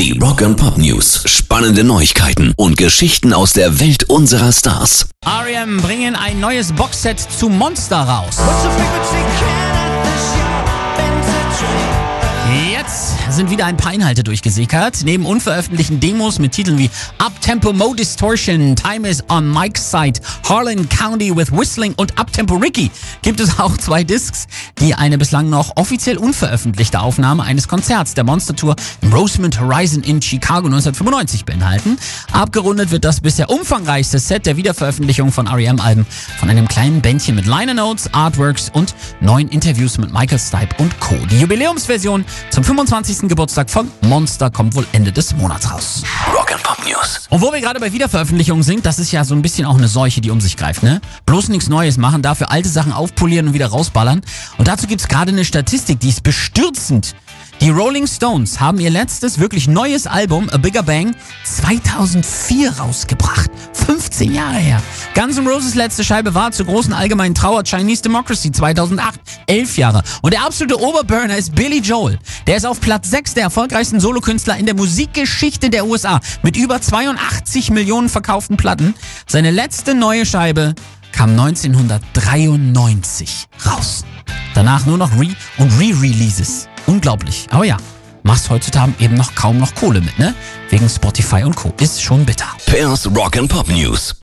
Die Rock and Pop News. Spannende Neuigkeiten und Geschichten aus der Welt unserer Stars. R.E.M. bringen ein neues Boxset zu Monster raus. Jetzt sind wieder ein paar Inhalte durchgesickert. Neben unveröffentlichten Demos mit Titeln wie Uptempo Mo Distortion, Time is on Mike's Side, Harlan County with Whistling und Uptempo Ricky gibt es auch zwei Discs, die eine bislang noch offiziell unveröffentlichte Aufnahme eines Konzerts der Monster Tour im Rosemont Horizon in Chicago 1995 beinhalten. Abgerundet wird das bisher umfangreichste Set der Wiederveröffentlichung von R.E.M.-Alben von einem kleinen Bändchen mit Liner Notes, Artworks und neuen Interviews mit Michael Stipe und Co. Die Jubiläumsversion zum 25. Geburtstag von Monster kommt wohl Ende des Monats raus. Rock and Pop News. Und wo wir gerade bei Wiederveröffentlichungen sind, das ist ja so ein bisschen auch eine Seuche, die um sich greift, ne? Bloß nichts Neues machen, dafür alte Sachen aufpolieren und wieder rausballern. Und dazu gibt's gerade eine Statistik, die ist bestürzend. Die Rolling Stones haben ihr letztes wirklich neues Album, A Bigger Bang, 2004 rausgebracht. 15 Jahre her. Guns N' Roses letzte Scheibe war zur großen allgemeinen Trauer Chinese Democracy 2008. 11 Jahre. Und der absolute Oberburner ist Billy Joel. Der ist auf Platz 6 der erfolgreichsten Solokünstler in der Musikgeschichte der USA mit über 82 Millionen verkauften Platten. Seine letzte neue Scheibe kam 1993 raus. Danach nur noch Re- und Re-Releases. Unglaublich. Aber ja, machst heutzutage eben noch kaum noch Kohle mit, ne? Wegen Spotify und Co. Ist schon bitter. Pairs Rock and Pop News.